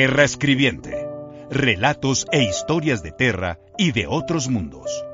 Terra Escribiente. Relatos e historias de Terra y de otros mundos.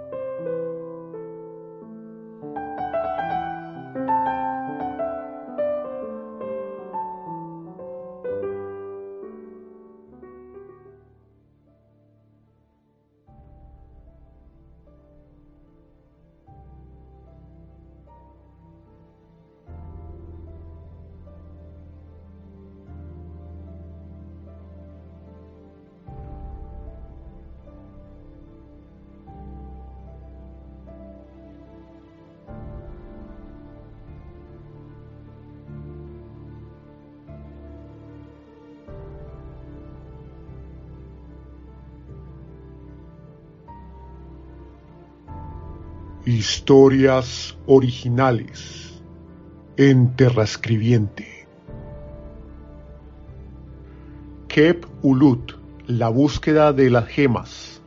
Historias originales en Terrascribiente. Kep Ulut, la búsqueda de las gemas.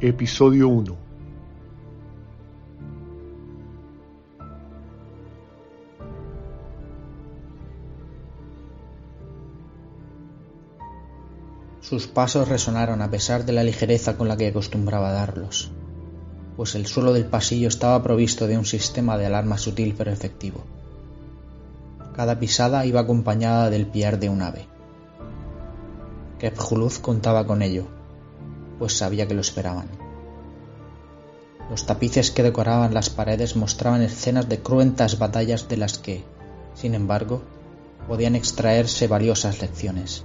Episodio 1. Sus pasos resonaron a pesar de la ligereza con la que acostumbraba darlos pues el suelo del pasillo estaba provisto de un sistema de alarma sutil pero efectivo. Cada pisada iba acompañada del piar de un ave. Kepjuluz contaba con ello, pues sabía que lo esperaban. Los tapices que decoraban las paredes mostraban escenas de cruentas batallas de las que, sin embargo, podían extraerse valiosas lecciones.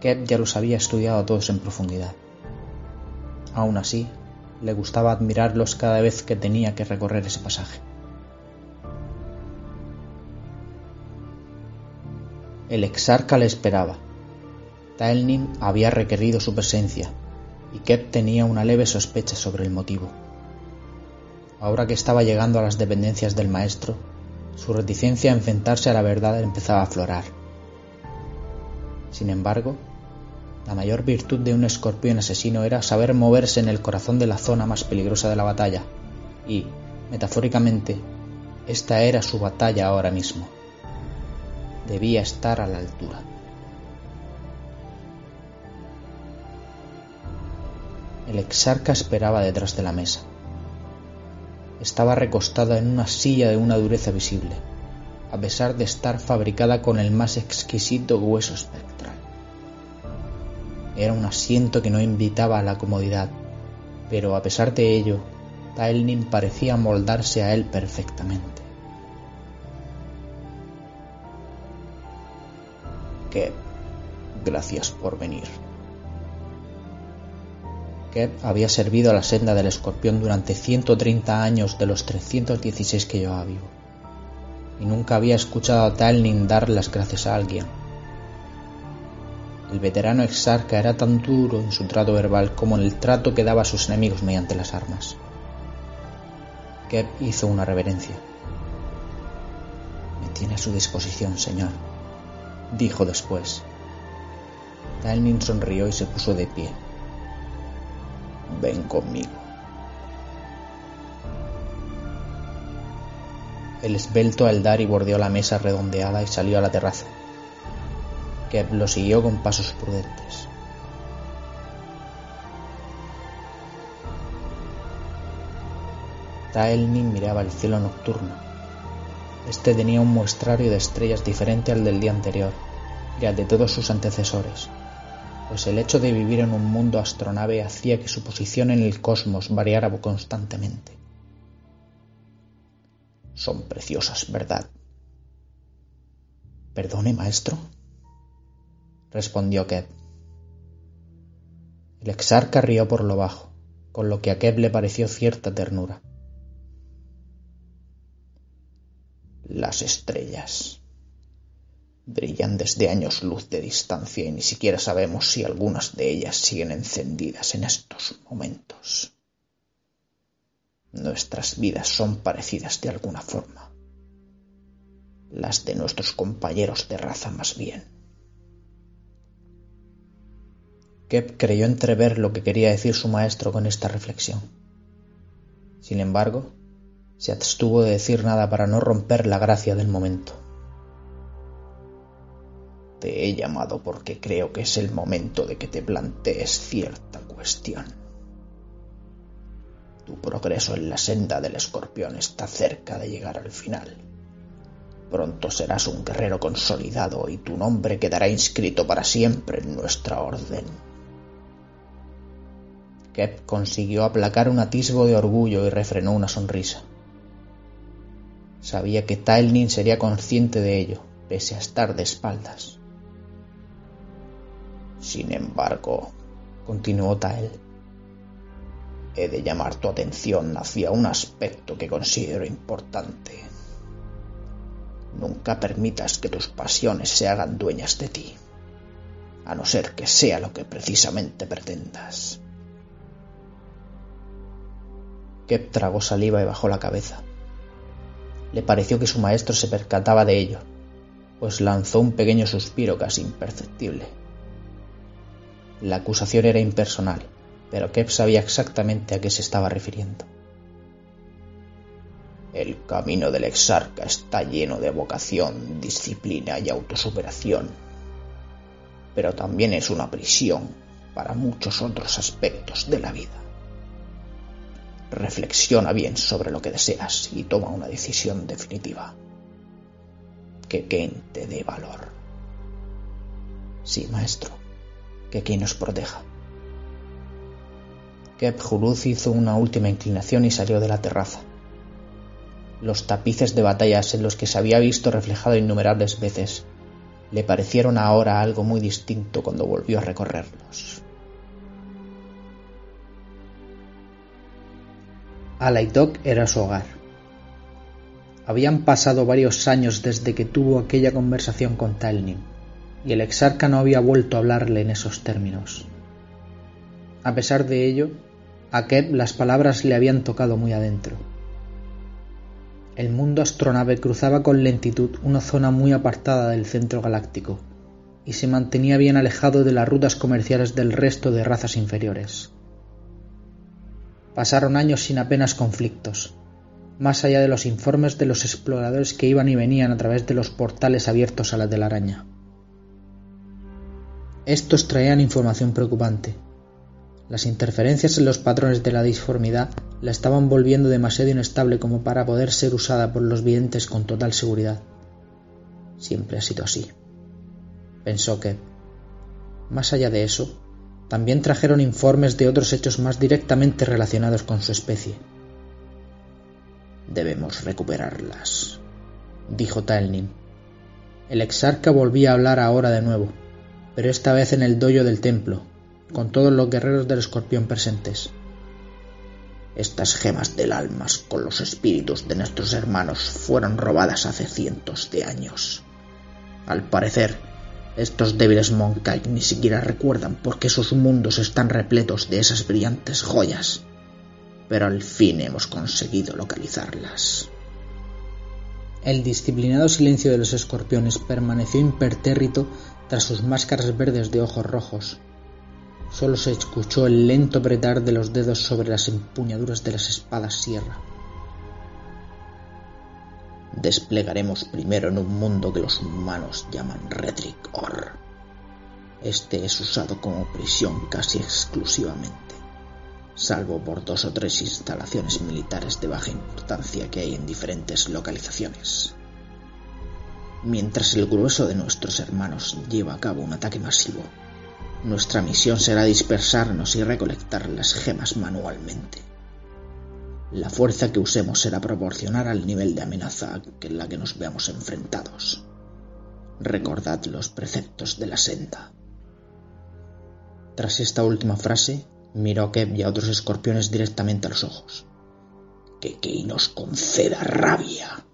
Kep ya los había estudiado todos en profundidad. Aún así, le gustaba admirarlos cada vez que tenía que recorrer ese pasaje. El exarca le esperaba. Taelnin había requerido su presencia y Kep tenía una leve sospecha sobre el motivo. Ahora que estaba llegando a las dependencias del maestro, su reticencia a enfrentarse a la verdad empezaba a aflorar. Sin embargo, la mayor virtud de un escorpión asesino era saber moverse en el corazón de la zona más peligrosa de la batalla, y, metafóricamente, esta era su batalla ahora mismo. Debía estar a la altura. El exarca esperaba detrás de la mesa. Estaba recostada en una silla de una dureza visible, a pesar de estar fabricada con el más exquisito hueso espectral. Era un asiento que no invitaba a la comodidad, pero a pesar de ello, Taelnin parecía moldarse a él perfectamente. Kep, gracias por venir. Kep había servido a la senda del escorpión durante 130 años de los 316 que llevaba vivo, y nunca había escuchado a Taelnin dar las gracias a alguien el veterano exarca era tan duro en su trato verbal como en el trato que daba a sus enemigos mediante las armas. Kep hizo una reverencia. Me tiene a su disposición, señor, dijo después. Talnin sonrió y se puso de pie. Ven conmigo. El esbelto Eldari bordeó la mesa redondeada y salió a la terraza que lo siguió con pasos prudentes. Taelnin miraba el cielo nocturno. Este tenía un muestrario de estrellas diferente al del día anterior y al de todos sus antecesores, pues el hecho de vivir en un mundo astronave hacía que su posición en el cosmos variara constantemente. Son preciosas, ¿verdad? Perdone, maestro respondió Keb. El exarca rió por lo bajo, con lo que a Keb le pareció cierta ternura. Las estrellas brillan desde años luz de distancia y ni siquiera sabemos si algunas de ellas siguen encendidas en estos momentos. Nuestras vidas son parecidas de alguna forma, las de nuestros compañeros de raza más bien. Kep creyó entrever lo que quería decir su maestro con esta reflexión. Sin embargo, se abstuvo de decir nada para no romper la gracia del momento. Te he llamado porque creo que es el momento de que te plantees cierta cuestión. Tu progreso en la senda del escorpión está cerca de llegar al final. Pronto serás un guerrero consolidado y tu nombre quedará inscrito para siempre en nuestra orden. Kep consiguió aplacar un atisbo de orgullo y refrenó una sonrisa. Sabía que Tailnin sería consciente de ello, pese a estar de espaldas. Sin embargo, continuó Tael, he de llamar tu atención hacia un aspecto que considero importante. Nunca permitas que tus pasiones se hagan dueñas de ti, a no ser que sea lo que precisamente pretendas. Kep tragó saliva y bajó la cabeza. Le pareció que su maestro se percataba de ello, pues lanzó un pequeño suspiro casi imperceptible. La acusación era impersonal, pero Kep sabía exactamente a qué se estaba refiriendo. El camino del exarca está lleno de vocación, disciplina y autosuperación, pero también es una prisión para muchos otros aspectos de la vida. Reflexiona bien sobre lo que deseas y toma una decisión definitiva. Que Ken te dé valor. Sí, maestro. Que Ken nos proteja. Kep Juruz hizo una última inclinación y salió de la terraza. Los tapices de batallas en los que se había visto reflejado innumerables veces le parecieron ahora algo muy distinto cuando volvió a recorrerlos. Alaitok era su hogar. Habían pasado varios años desde que tuvo aquella conversación con Talnin, y el exarca no había vuelto a hablarle en esos términos. A pesar de ello, a Kep las palabras le habían tocado muy adentro. El mundo astronave cruzaba con lentitud una zona muy apartada del centro galáctico y se mantenía bien alejado de las rutas comerciales del resto de razas inferiores. Pasaron años sin apenas conflictos, más allá de los informes de los exploradores que iban y venían a través de los portales abiertos a la telaraña. Estos traían información preocupante. Las interferencias en los patrones de la disformidad la estaban volviendo demasiado inestable como para poder ser usada por los videntes con total seguridad. Siempre ha sido así. Pensó que, más allá de eso, también trajeron informes de otros hechos más directamente relacionados con su especie. Debemos recuperarlas, dijo Taelnim. El exarca volvía a hablar ahora de nuevo, pero esta vez en el doyo del templo, con todos los guerreros del escorpión presentes. Estas gemas del alma con los espíritus de nuestros hermanos fueron robadas hace cientos de años. Al parecer, estos débiles Monkai ni siquiera recuerdan por qué sus mundos están repletos de esas brillantes joyas. Pero al fin hemos conseguido localizarlas. El disciplinado silencio de los escorpiones permaneció impertérrito tras sus máscaras verdes de ojos rojos. Solo se escuchó el lento apretar de los dedos sobre las empuñaduras de las espadas sierra desplegaremos primero en un mundo que los humanos llaman Redrick Or. Este es usado como prisión casi exclusivamente, salvo por dos o tres instalaciones militares de baja importancia que hay en diferentes localizaciones. Mientras el grueso de nuestros hermanos lleva a cabo un ataque masivo, nuestra misión será dispersarnos y recolectar las gemas manualmente. La fuerza que usemos será proporcional al nivel de amenaza en la que nos veamos enfrentados. Recordad los preceptos de la senda. Tras esta última frase, miró a Keb y a otros escorpiones directamente a los ojos. Que Kei nos conceda rabia.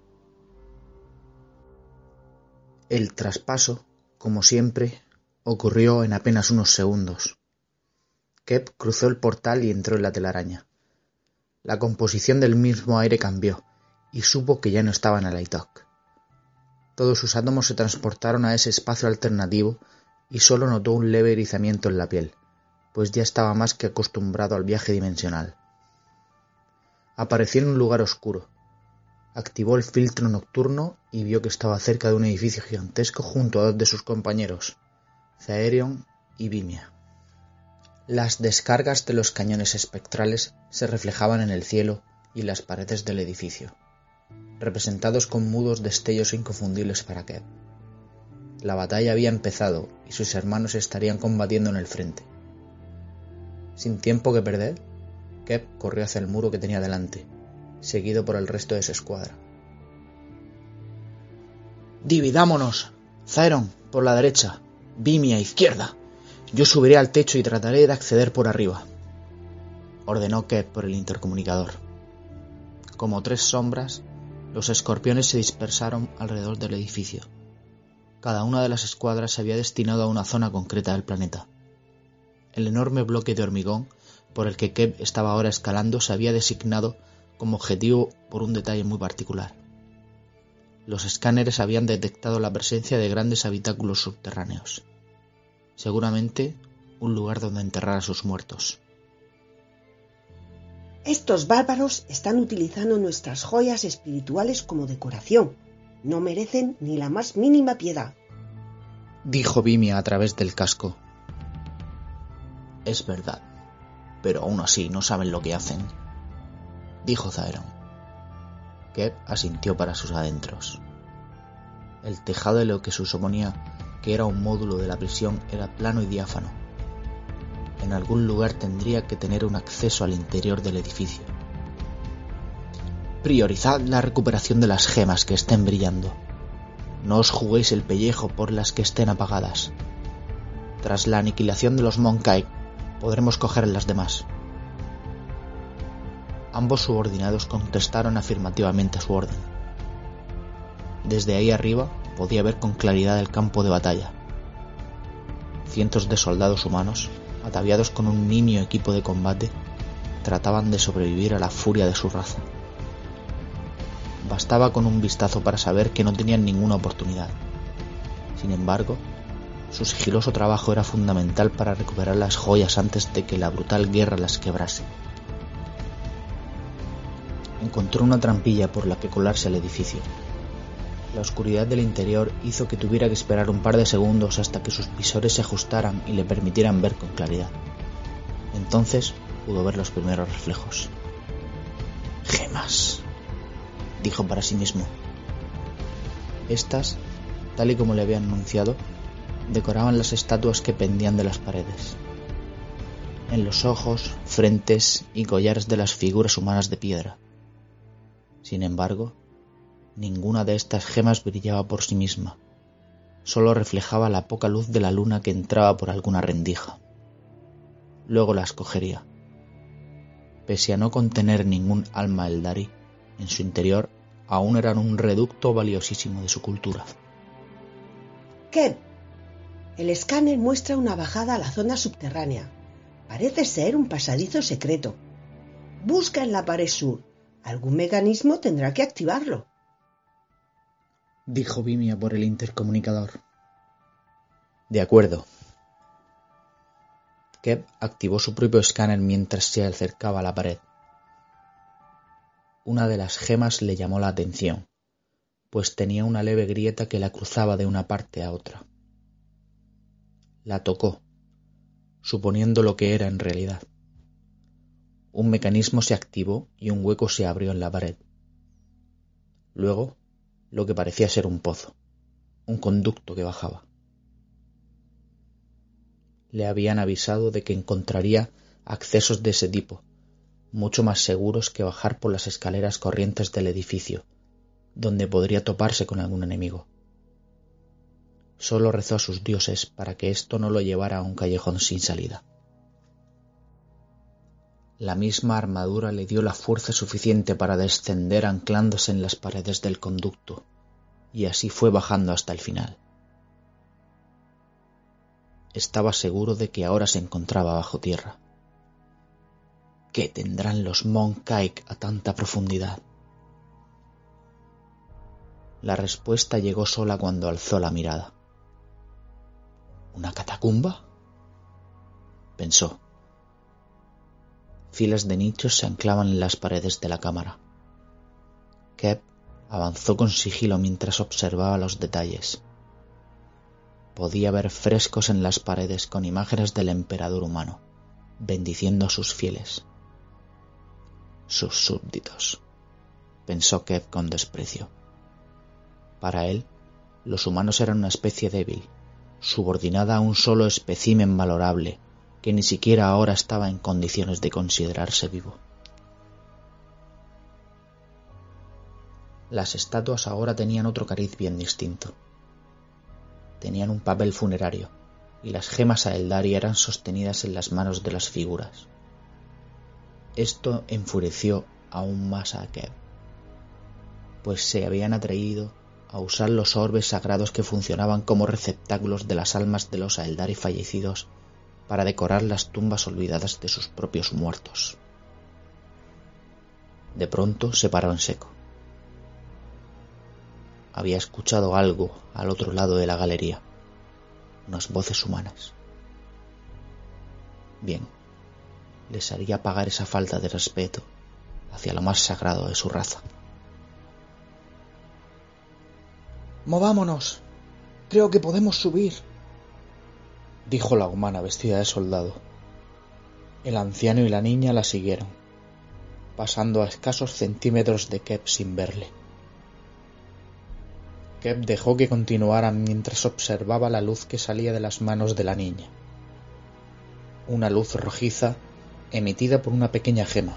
El traspaso, como siempre, ocurrió en apenas unos segundos. Kep cruzó el portal y entró en la telaraña. La composición del mismo aire cambió, y supo que ya no estaba en el Aitok. Todos sus átomos se transportaron a ese espacio alternativo y solo notó un leve erizamiento en la piel, pues ya estaba más que acostumbrado al viaje dimensional. Apareció en un lugar oscuro. activó el filtro nocturno y vio que estaba cerca de un edificio gigantesco junto a dos de sus compañeros, Zaerion y Vimia. Las descargas de los cañones espectrales se reflejaban en el cielo y las paredes del edificio, representados con mudos destellos inconfundibles para Kev. La batalla había empezado y sus hermanos estarían combatiendo en el frente. Sin tiempo que perder, Kev corrió hacia el muro que tenía delante, seguido por el resto de su escuadra. Dividámonos. Zaeron, por la derecha. Vimi a izquierda. Yo subiré al techo y trataré de acceder por arriba. Ordenó Kev por el intercomunicador. Como tres sombras, los escorpiones se dispersaron alrededor del edificio. Cada una de las escuadras se había destinado a una zona concreta del planeta. El enorme bloque de hormigón por el que Kev estaba ahora escalando se había designado como objetivo por un detalle muy particular. Los escáneres habían detectado la presencia de grandes habitáculos subterráneos. Seguramente un lugar donde enterrar a sus muertos. Estos bárbaros están utilizando nuestras joyas espirituales como decoración. No merecen ni la más mínima piedad. Dijo Vimia a través del casco. Es verdad, pero aún así no saben lo que hacen, dijo Zaeron. Kev asintió para sus adentros. El tejado de lo que se suponía que era un módulo de la prisión era plano y diáfano en algún lugar tendría que tener un acceso al interior del edificio. Priorizad la recuperación de las gemas que estén brillando. No os juguéis el pellejo por las que estén apagadas. Tras la aniquilación de los Monkai, podremos coger las demás. Ambos subordinados contestaron afirmativamente a su orden. Desde ahí arriba podía ver con claridad el campo de batalla. Cientos de soldados humanos ataviados con un nimio equipo de combate, trataban de sobrevivir a la furia de su raza. Bastaba con un vistazo para saber que no tenían ninguna oportunidad. Sin embargo, su sigiloso trabajo era fundamental para recuperar las joyas antes de que la brutal guerra las quebrase. Encontró una trampilla por la que colarse al edificio la oscuridad del interior hizo que tuviera que esperar un par de segundos hasta que sus visores se ajustaran y le permitieran ver con claridad. Entonces pudo ver los primeros reflejos. Gemas, dijo para sí mismo. Estas, tal y como le habían anunciado, decoraban las estatuas que pendían de las paredes. En los ojos, frentes y collares de las figuras humanas de piedra. Sin embargo, Ninguna de estas gemas brillaba por sí misma, solo reflejaba la poca luz de la luna que entraba por alguna rendija. Luego las cogería. Pese a no contener ningún alma Eldari, en su interior aún eran un reducto valiosísimo de su cultura. ¿Qué? El escáner muestra una bajada a la zona subterránea. Parece ser un pasadizo secreto. Busca en la pared sur. Algún mecanismo tendrá que activarlo dijo Vimia por el intercomunicador. De acuerdo. Kev activó su propio escáner mientras se acercaba a la pared. Una de las gemas le llamó la atención, pues tenía una leve grieta que la cruzaba de una parte a otra. La tocó, suponiendo lo que era en realidad. Un mecanismo se activó y un hueco se abrió en la pared. Luego lo que parecía ser un pozo, un conducto que bajaba. Le habían avisado de que encontraría accesos de ese tipo, mucho más seguros que bajar por las escaleras corrientes del edificio, donde podría toparse con algún enemigo. Solo rezó a sus dioses para que esto no lo llevara a un callejón sin salida. La misma armadura le dio la fuerza suficiente para descender anclándose en las paredes del conducto, y así fue bajando hasta el final. Estaba seguro de que ahora se encontraba bajo tierra. ¿Qué tendrán los Monkaik a tanta profundidad? La respuesta llegó sola cuando alzó la mirada. ¿Una catacumba? pensó filas de nichos se anclaban en las paredes de la cámara. Kep Avanzó con sigilo mientras observaba los detalles. Podía ver frescos en las paredes con imágenes del emperador humano, bendiciendo a sus fieles. Sus súbditos, pensó Kev con desprecio. Para él, los humanos eran una especie débil, subordinada a un solo espécimen valorable, que ni siquiera ahora estaba en condiciones de considerarse vivo. Las estatuas ahora tenían otro cariz bien distinto. Tenían un papel funerario, y las gemas a Eldari eran sostenidas en las manos de las figuras. Esto enfureció aún más a Kev, pues se habían atrevido a usar los orbes sagrados que funcionaban como receptáculos de las almas de los Aeldari fallecidos para decorar las tumbas olvidadas de sus propios muertos. De pronto se paró en seco había escuchado algo al otro lado de la galería, unas voces humanas. Bien, les haría pagar esa falta de respeto hacia lo más sagrado de su raza. Movámonos. Creo que podemos subir, dijo la humana vestida de soldado. El anciano y la niña la siguieron, pasando a escasos centímetros de Kep sin verle. Kep dejó que continuaran mientras observaba la luz que salía de las manos de la niña. Una luz rojiza emitida por una pequeña gema,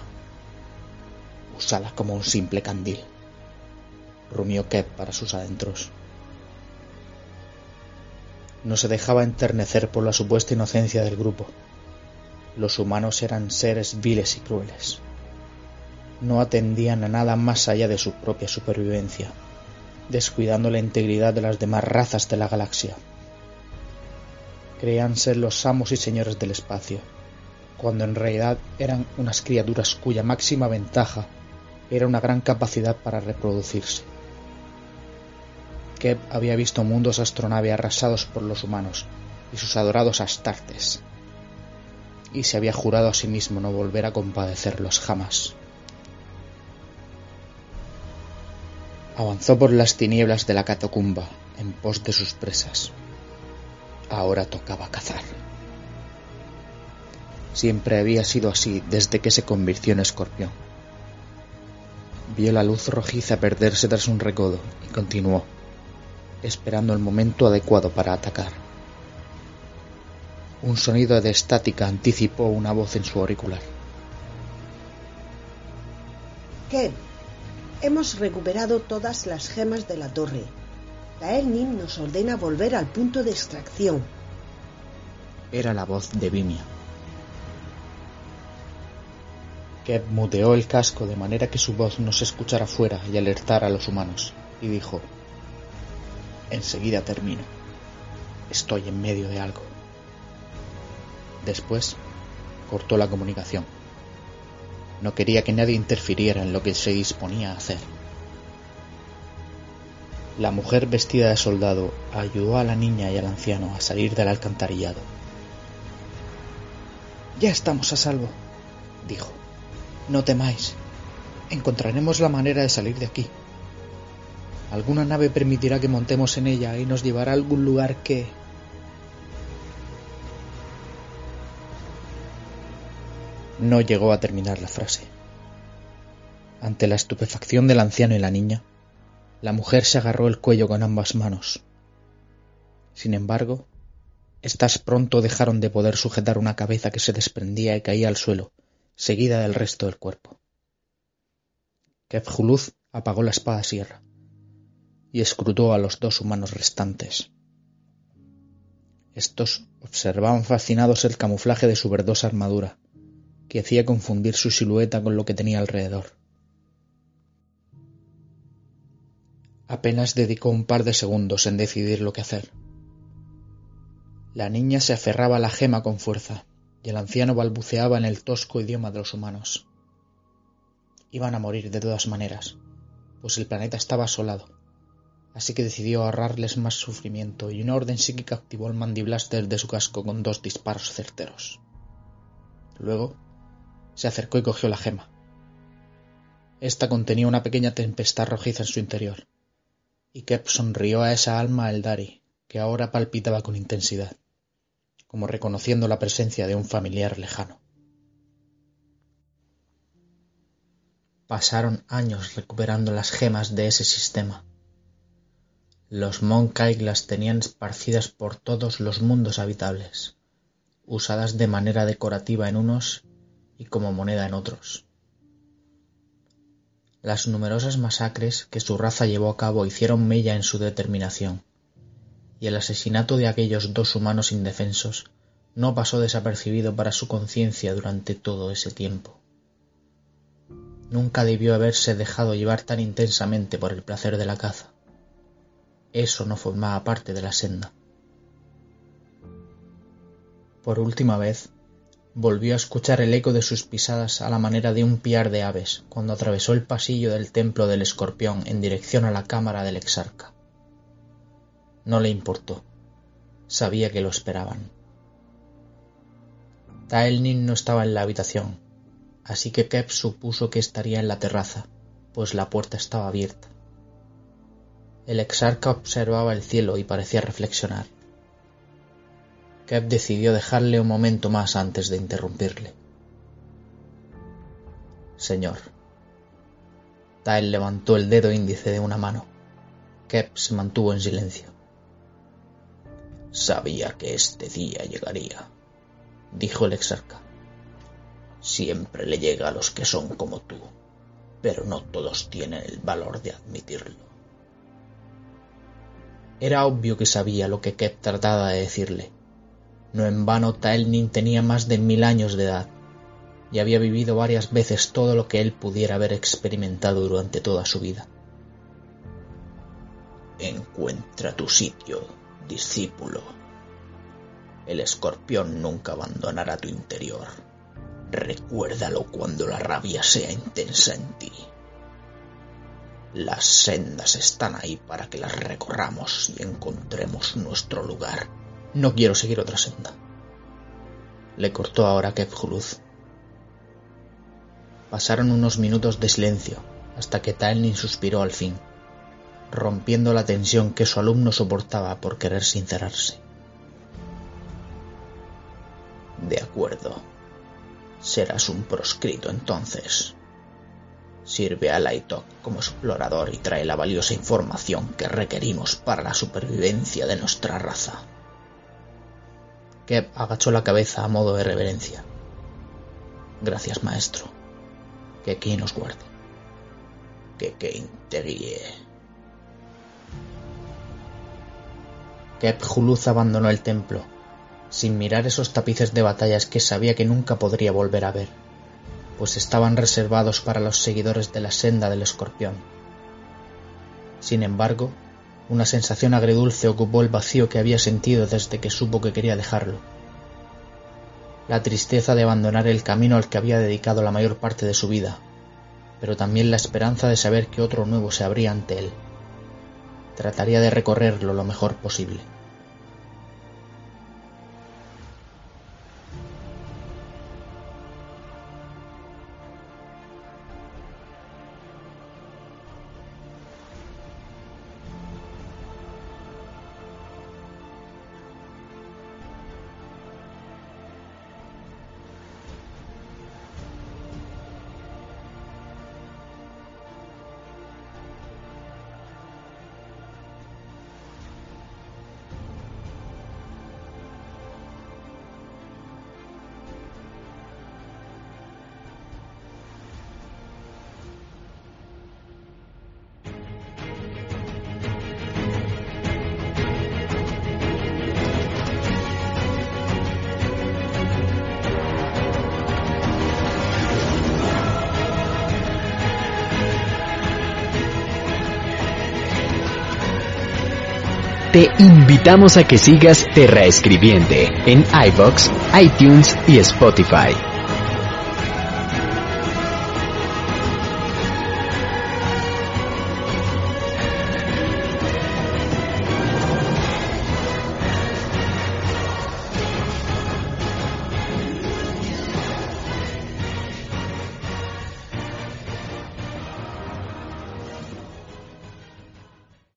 usada como un simple candil. Rumió Kep para sus adentros. No se dejaba enternecer por la supuesta inocencia del grupo. Los humanos eran seres viles y crueles. No atendían a nada más allá de su propia supervivencia descuidando la integridad de las demás razas de la galaxia. Creían ser los amos y señores del espacio, cuando en realidad eran unas criaturas cuya máxima ventaja era una gran capacidad para reproducirse. Kep había visto mundos astronave arrasados por los humanos y sus adorados astartes, y se había jurado a sí mismo no volver a compadecerlos jamás. Avanzó por las tinieblas de la catacumba en pos de sus presas. Ahora tocaba cazar. Siempre había sido así desde que se convirtió en escorpión. Vio la luz rojiza perderse tras un recodo y continuó, esperando el momento adecuado para atacar. Un sonido de estática anticipó una voz en su auricular. ¿Qué? Hemos recuperado todas las gemas de la torre. Taelnim nos ordena volver al punto de extracción. Era la voz de Vimia. Kep muteó el casco de manera que su voz no se escuchara fuera y alertara a los humanos, y dijo, Enseguida termino. Estoy en medio de algo. Después cortó la comunicación. No quería que nadie interfiriera en lo que se disponía a hacer. La mujer vestida de soldado ayudó a la niña y al anciano a salir del alcantarillado. Ya estamos a salvo, dijo. No temáis. Encontraremos la manera de salir de aquí. Alguna nave permitirá que montemos en ella y nos llevará a algún lugar que No llegó a terminar la frase. Ante la estupefacción del anciano y la niña, la mujer se agarró el cuello con ambas manos. Sin embargo, éstas pronto dejaron de poder sujetar una cabeza que se desprendía y caía al suelo, seguida del resto del cuerpo. Kefjuluz apagó la espada sierra y escrutó a los dos humanos restantes. Estos observaban fascinados el camuflaje de su verdosa armadura, que hacía confundir su silueta con lo que tenía alrededor. Apenas dedicó un par de segundos en decidir lo que hacer. La niña se aferraba a la gema con fuerza, y el anciano balbuceaba en el tosco idioma de los humanos. Iban a morir de todas maneras, pues el planeta estaba asolado, así que decidió ahorrarles más sufrimiento y una orden psíquica activó el mandiblaster de su casco con dos disparos certeros. Luego se acercó y cogió la gema. Esta contenía una pequeña tempestad rojiza en su interior, y Kep sonrió a esa alma Eldari, que ahora palpitaba con intensidad, como reconociendo la presencia de un familiar lejano. Pasaron años recuperando las gemas de ese sistema. Los Monkai las tenían esparcidas por todos los mundos habitables, usadas de manera decorativa en unos y como moneda en otros. Las numerosas masacres que su raza llevó a cabo hicieron mella en su determinación, y el asesinato de aquellos dos humanos indefensos no pasó desapercibido para su conciencia durante todo ese tiempo. Nunca debió haberse dejado llevar tan intensamente por el placer de la caza. Eso no formaba parte de la senda. Por última vez, volvió a escuchar el eco de sus pisadas a la manera de un piar de aves cuando atravesó el pasillo del templo del escorpión en dirección a la cámara del exarca. No le importó. Sabía que lo esperaban. Taelnin no estaba en la habitación, así que Kep supuso que estaría en la terraza, pues la puerta estaba abierta. El exarca observaba el cielo y parecía reflexionar. Kep decidió dejarle un momento más antes de interrumpirle. Señor. Tael levantó el dedo índice de una mano. Kep se mantuvo en silencio. Sabía que este día llegaría, dijo el exarca. Siempre le llega a los que son como tú, pero no todos tienen el valor de admitirlo. Era obvio que sabía lo que Kep trataba de decirle, no en vano Taelnin tenía más de mil años de edad y había vivido varias veces todo lo que él pudiera haber experimentado durante toda su vida. Encuentra tu sitio, discípulo. El escorpión nunca abandonará tu interior. Recuérdalo cuando la rabia sea intensa en ti. Las sendas están ahí para que las recorramos y encontremos nuestro lugar no quiero seguir otra senda. Le cortó ahora Kefjuluz. Pasaron unos minutos de silencio hasta que Taelnin suspiró al fin, rompiendo la tensión que su alumno soportaba por querer sincerarse. De acuerdo. Serás un proscrito entonces. Sirve a Laitok como explorador y trae la valiosa información que requerimos para la supervivencia de nuestra raza. Kep agachó la cabeza a modo de reverencia. Gracias, maestro. Que quien nos guarde. Que quien te guíe. Kep Juluz abandonó el templo, sin mirar esos tapices de batallas que sabía que nunca podría volver a ver, pues estaban reservados para los seguidores de la senda del escorpión. Sin embargo, una sensación agridulce ocupó el vacío que había sentido desde que supo que quería dejarlo. La tristeza de abandonar el camino al que había dedicado la mayor parte de su vida, pero también la esperanza de saber que otro nuevo se abría ante él. Trataría de recorrerlo lo mejor posible. Te invitamos a que sigas Terra Escribiente en iBox, iTunes y Spotify.